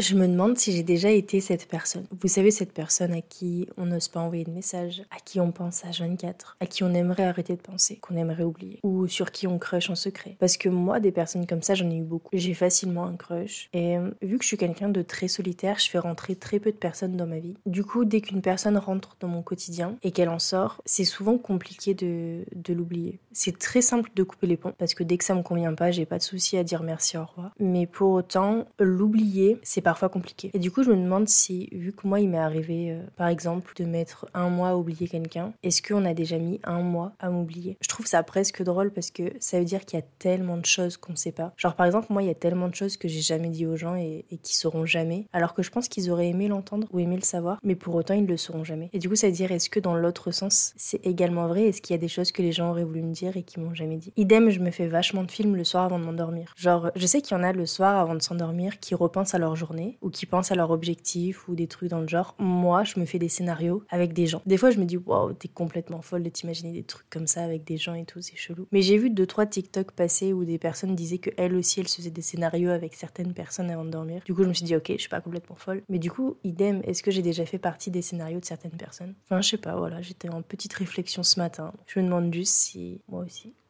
Je me demande si j'ai déjà été cette personne. Vous savez, cette personne à qui on n'ose pas envoyer de message, à qui on pense à 24, à qui on aimerait arrêter de penser, qu'on aimerait oublier, ou sur qui on crush en secret. Parce que moi, des personnes comme ça, j'en ai eu beaucoup. J'ai facilement un crush. Et euh, vu que je suis quelqu'un de très solitaire, je fais rentrer très peu de personnes dans ma vie. Du coup, dès qu'une personne rentre dans mon quotidien et qu'elle en sort, c'est souvent compliqué de, de l'oublier. C'est très simple de couper les ponts, parce que dès que ça me convient pas, j'ai pas de souci à dire merci, au revoir. Mais pour autant, l'oublier, c'est parfois compliqué. Et du coup, je me demande si, vu que moi, il m'est arrivé, euh, par exemple, de mettre un mois à oublier quelqu'un, est-ce qu'on a déjà mis un mois à m'oublier? Je trouve ça presque drôle parce que ça veut dire qu'il y a tellement de choses qu'on ne sait pas. Genre, par exemple, moi, il y a tellement de choses que j'ai jamais dit aux gens et, et qui sauront jamais, alors que je pense qu'ils auraient aimé l'entendre ou aimé le savoir, mais pour autant, ils le sauront jamais. Et du coup, ça veut dire, est-ce que dans l'autre sens, c'est également vrai? Est-ce qu'il y a des choses que les gens auraient voulu me dire et qui m'ont jamais dit? Idem, je me fais vachement de films le soir avant de m'endormir. Genre, je sais qu'il y en a le soir avant de s'endormir qui repensent à leur ou qui pensent à leur objectif ou des trucs dans le genre. Moi, je me fais des scénarios avec des gens. Des fois, je me dis, waouh, t'es complètement folle de t'imaginer des trucs comme ça avec des gens et tout, c'est chelou. Mais j'ai vu deux, trois TikTok passer où des personnes disaient que elles aussi, elles faisaient des scénarios avec certaines personnes avant de dormir. Du coup, je me suis dit, ok, je suis pas complètement folle. Mais du coup, idem, est-ce que j'ai déjà fait partie des scénarios de certaines personnes? Enfin, je sais pas, voilà, j'étais en petite réflexion ce matin. Je me demande juste si moi aussi.